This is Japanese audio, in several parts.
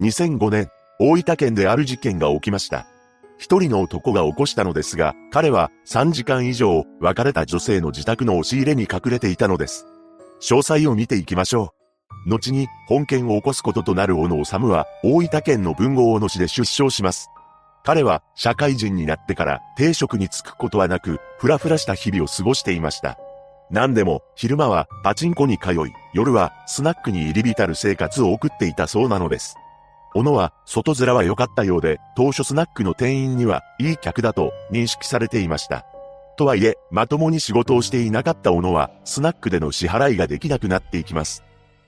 2005年、大分県である事件が起きました。一人の男が起こしたのですが、彼は3時間以上別れた女性の自宅の押し入れに隠れていたのです。詳細を見ていきましょう。後に本件を起こすこととなる小野治は大分県の文豪小野市で出生します。彼は社会人になってから定職に就くことはなく、ふらふらした日々を過ごしていました。何でも、昼間はパチンコに通い、夜はスナックに入り浸る生活を送っていたそうなのです。小野は外面は良かったようで、当初スナックの店員にはいい客だと認識されていました。とはいえ、まともに仕事をしていなかった小野は、スナックでの支払いができなくなっていきます。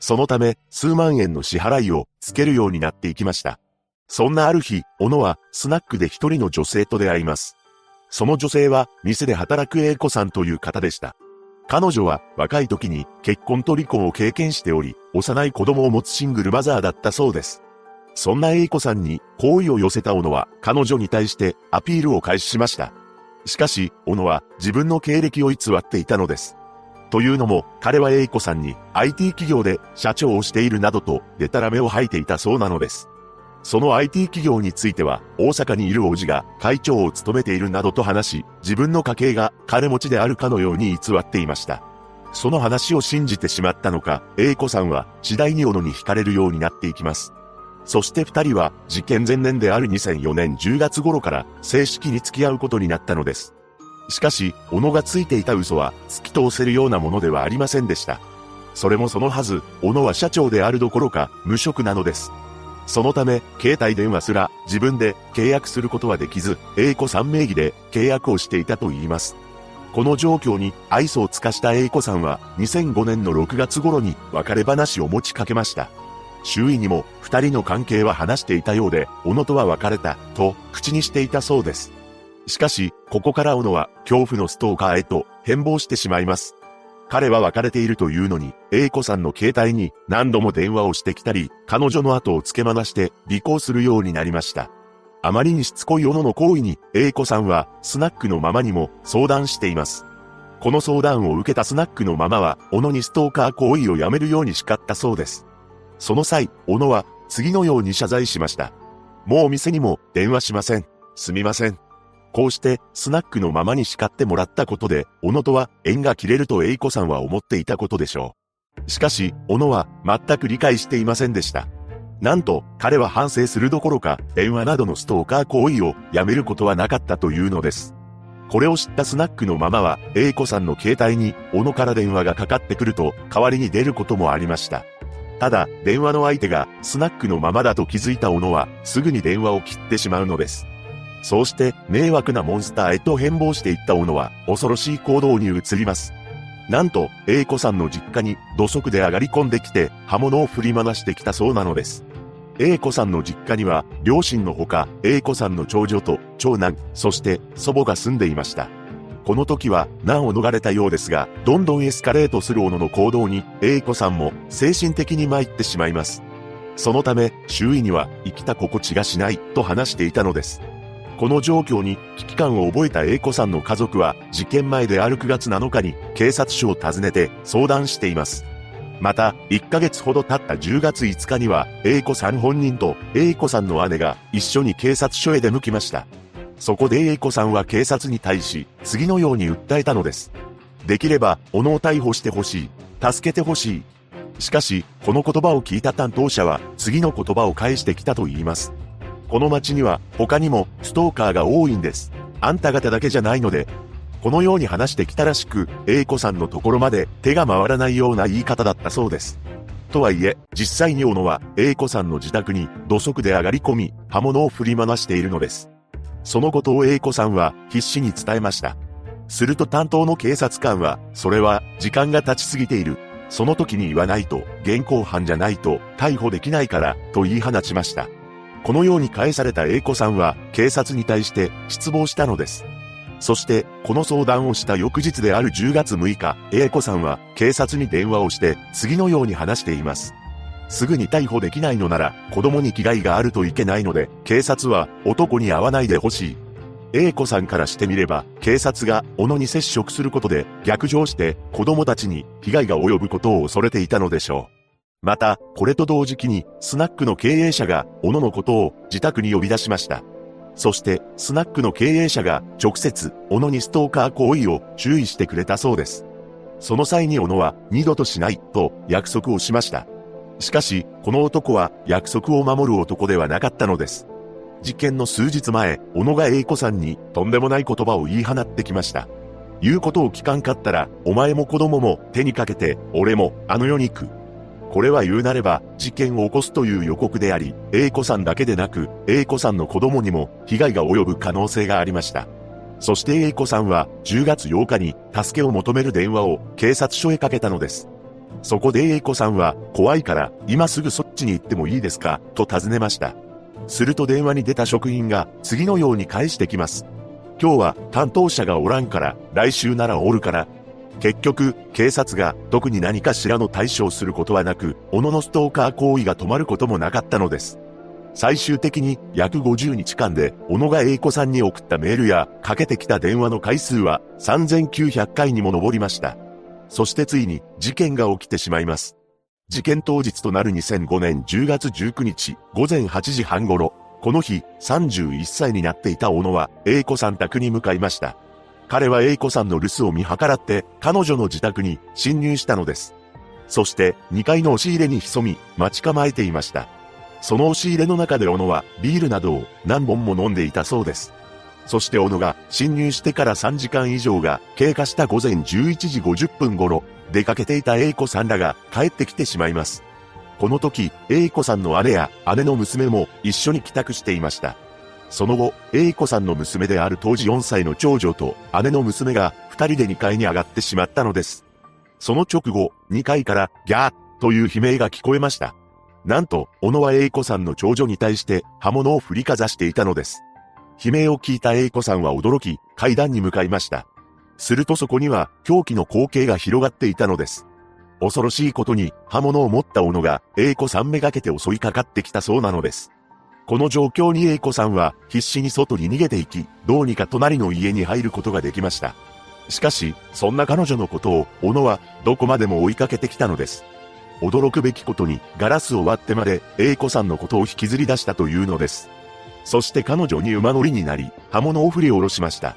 そのため、数万円の支払いをつけるようになっていきました。そんなある日、小野はスナックで一人の女性と出会います。その女性は、店で働く英子さんという方でした。彼女は若い時に結婚と離婚を経験しており、幼い子供を持つシングルマザーだったそうです。そんな英子さんに好意を寄せた小野は彼女に対してアピールを開始しました。しかし、小野は自分の経歴を偽っていたのです。というのも、彼は英子さんに IT 企業で社長をしているなどとデタラメを吐いていたそうなのです。その IT 企業については、大阪にいる叔父が会長を務めているなどと話し、自分の家系が金持ちであるかのように偽っていました。その話を信じてしまったのか、英子さんは次第に小野に惹かれるようになっていきます。そして二人は事件前年である2004年10月頃から正式に付き合うことになったのです。しかし、小野がついていた嘘は突き通せるようなものではありませんでした。それもそのはず、小野は社長であるどころか無職なのです。そのため、携帯電話すら自分で契約することはできず、英子さん名義で契約をしていたと言います。この状況に愛想を尽かした英子さんは2005年の6月頃に別れ話を持ちかけました。周囲にも二人の関係は話していたようで、小野とは別れた、と口にしていたそうです。しかし、ここから小野は恐怖のストーカーへと変貌してしまいます。彼は別れているというのに、A 子さんの携帯に何度も電話をしてきたり、彼女の後をつけまなして尾行するようになりました。あまりにしつこい小野の行為に、A 子さんはスナックのママにも相談しています。この相談を受けたスナックのママは、小野にストーカー行為をやめるように叱ったそうです。その際、小野は次のように謝罪しました。もう店にも電話しません。すみません。こうしてスナックのままに叱ってもらったことで、小野とは縁が切れると栄子さんは思っていたことでしょう。しかし、小野は全く理解していませんでした。なんと、彼は反省するどころか、電話などのストーカー行為をやめることはなかったというのです。これを知ったスナックのママは、栄子さんの携帯に、小野から電話がかかってくると、代わりに出ることもありました。ただ、電話の相手がスナックのままだと気づいた小野は、すぐに電話を切ってしまうのです。そうして、迷惑なモンスターへと変貌していった小野は、恐ろしい行動に移ります。なんと、英子さんの実家に土足で上がり込んできて、刃物を振り回してきたそうなのです。英子さんの実家には、両親のほか、英子さんの長女と長男、そして祖母が住んでいました。この時は難を逃れたようですが、どんどんエスカレートする小野の行動に、英子さんも精神的に参ってしまいます。そのため、周囲には生きた心地がしないと話していたのです。この状況に危機感を覚えた英子さんの家族は、事件前である9月7日に警察署を訪ねて相談しています。また、1ヶ月ほど経った10月5日には、英子さん本人と英子さんの姉が一緒に警察署へ出向きました。そこで英子さんは警察に対し、次のように訴えたのです。できれば、小野を逮捕してほしい。助けてほしい。しかし、この言葉を聞いた担当者は、次の言葉を返してきたと言います。この街には、他にも、ストーカーが多いんです。あんた方だけじゃないので、このように話してきたらしく、英子さんのところまで手が回らないような言い方だったそうです。とはいえ、実際に小野は、英子さんの自宅に土足で上がり込み、刃物を振り回しているのです。そのことを A 子さんは必死に伝えました。すると担当の警察官は、それは時間が経ちすぎている。その時に言わないと、現行犯じゃないと逮捕できないから、と言い放ちました。このように返された A 子さんは、警察に対して失望したのです。そして、この相談をした翌日である10月6日、A 子さんは警察に電話をして次のように話しています。すぐに逮捕できないのなら、子供に危害があるといけないので、警察は男に会わないでほしい。A 子さんからしてみれば、警察が小野に接触することで逆上して子供たちに被害が及ぶことを恐れていたのでしょう。また、これと同時期に、スナックの経営者が、小野のことを自宅に呼び出しました。そして、スナックの経営者が、直接、小野にストーカー行為を注意してくれたそうです。その際に小野は、二度としない、と約束をしました。しかし、この男は、約束を守る男ではなかったのです。事件の数日前、小野が英子さんに、とんでもない言葉を言い放ってきました。言うことを聞かんかったら、お前も子供も手にかけて、俺もあの世に行く。これは言うなれば、事件を起こすという予告であり、英子さんだけでなく、英子さんの子供にも被害が及ぶ可能性がありました。そして英子さんは10月8日に助けを求める電話を警察署へかけたのです。そこで英子さんは怖いから今すぐそっちに行ってもいいですか？と尋ねました。すると電話に出た職員が次のように返してきます。今日は担当者がおらんから、来週ならおるから。結局、警察が特に何かしらの対処をすることはなく、小野のストーカー行為が止まることもなかったのです。最終的に約50日間で、小野が英子さんに送ったメールやかけてきた電話の回数は3900回にも上りました。そしてついに事件が起きてしまいます。事件当日となる2005年10月19日午前8時半頃、この日、31歳になっていた小野は、英子さん宅に向かいました。彼は英子さんの留守を見計らって、彼女の自宅に侵入したのです。そして、2階の押し入れに潜み、待ち構えていました。その押し入れの中で小野は、ビールなどを何本も飲んでいたそうです。そして小野が侵入してから3時間以上が経過した午前11時50分頃、出かけていた英子さんらが帰ってきてしまいます。この時、英子さんの姉や姉の娘も一緒に帰宅していました。その後、英子さんの娘である当時4歳の長女と姉の娘が二人で2階に上がってしまったのです。その直後、2階からギャーという悲鳴が聞こえました。なんと、小野は英子さんの長女に対して刃物を振りかざしていたのです。悲鳴を聞いた英子さんは驚き、階段に向かいました。するとそこには狂気の光景が広がっていたのです。恐ろしいことに刃物を持った斧が英子さんめがけて襲いかかってきたそうなのです。この状況に英子さんは必死に外に逃げていき、どうにか隣の家に入ることができました。しかし、そんな彼女のことを、小野はどこまでも追いかけてきたのです。驚くべきことに、ガラスを割ってまで、英子さんのことを引きずり出したというのです。そして彼女に馬乗りになり、刃物を振り下ろしました。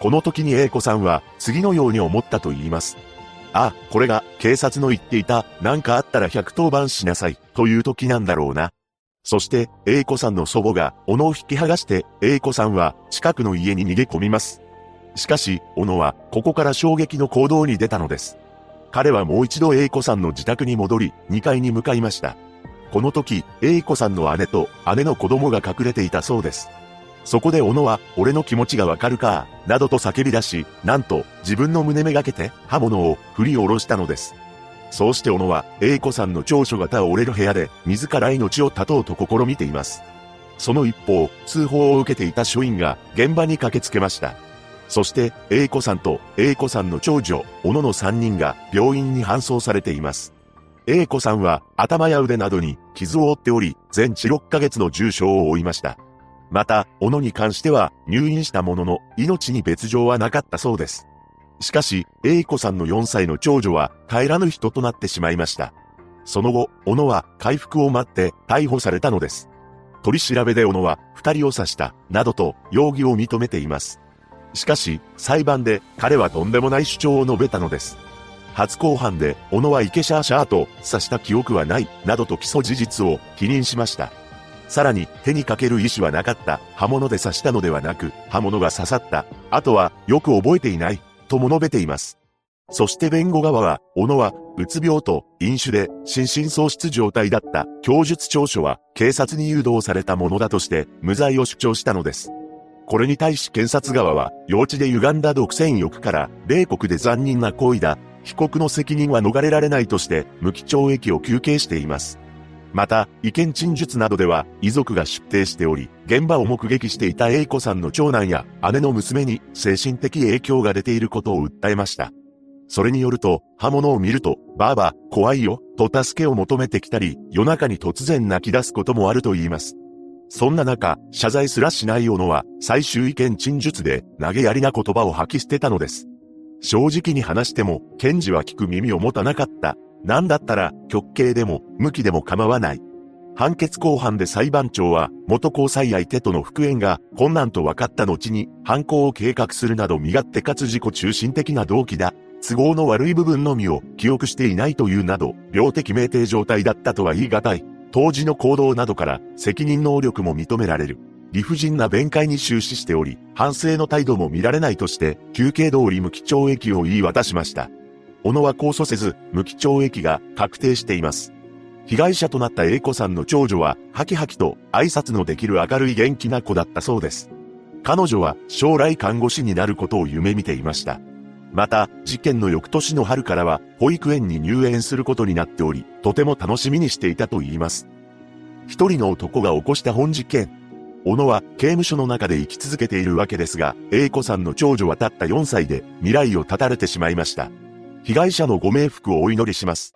この時に英子さんは、次のように思ったと言います。あ、これが警察の言っていた、何かあったら110番しなさい、という時なんだろうな。そして、英子さんの祖母が、小野を引き剥がして、英子さんは、近くの家に逃げ込みます。しかし、小野は、ここから衝撃の行動に出たのです。彼はもう一度英子さんの自宅に戻り、2階に向かいました。この時、英子さんの姉と姉の子供が隠れていたそうです。そこで小野は、俺の気持ちがわかるか、などと叫び出し、なんと、自分の胸めがけて、刃物を振り下ろしたのです。そうして小野は、英子さんの長所が倒れる部屋で、自ら命を絶とうと試みています。その一方、通報を受けていた署員が、現場に駆けつけました。そして、英子さんと、英子さんの長女、小野の3人が、病院に搬送されています。英子さんは、頭や腕などに、傷を負っており、全治6ヶ月の重傷を負いました。また、小野に関しては入院したものの命に別状はなかったそうです。しかし、英子さんの4歳の長女は帰らぬ人となってしまいました。その後、小野は回復を待って逮捕されたのです。取り調べで小野は二人を刺した、などと容疑を認めています。しかし、裁判で彼はとんでもない主張を述べたのです。初公判で、小野はイケシャーシャーと刺した記憶はない、などと基礎事実を否認しました。さらに手にかける意思はなかった。刃物で刺したのではなく、刃物が刺さった。あとは、よく覚えていない。とも述べています。そして弁護側は、小野は、うつ病と飲酒で心神喪失状態だった供述調書は警察に誘導されたものだとして無罪を主張したのです。これに対し検察側は、幼稚で歪んだ独占欲から、米国で残忍な行為だ。被告の責任は逃れられないとして、無期懲役を求刑しています。また、意見陳述などでは、遺族が出廷しており、現場を目撃していた A 子さんの長男や姉の娘に精神的影響が出ていることを訴えました。それによると、刃物を見ると、ばあば、怖いよ、と助けを求めてきたり、夜中に突然泣き出すこともあると言います。そんな中、謝罪すらしない小野は、最終意見陳述で、投げやりな言葉を吐き捨てたのです。正直に話しても、検事は聞く耳を持たなかった。なんだったら、極刑でも、無期でも構わない。判決公判で裁判長は、元交際相手との復縁が困難と分かった後に、犯行を計画するなど身勝手かつ自己中心的な動機だ。都合の悪い部分のみを記憶していないというなど、病的酩酊状態だったとは言い難い。当時の行動などから責任能力も認められる。理不尽な弁解に終始しており、反省の態度も見られないとして、休刑通り無期懲役を言い渡しました。小野は控訴せず、無期懲役が確定しています。被害者となった A 子さんの長女は、ハキハキと挨拶のできる明るい元気な子だったそうです。彼女は将来看護師になることを夢見ていました。また、事件の翌年の春からは、保育園に入園することになっており、とても楽しみにしていたと言います。一人の男が起こした本事件。小野は刑務所の中で生き続けているわけですが、A 子さんの長女はたった4歳で未来を絶たれてしまいました。被害者のご冥福をお祈りします。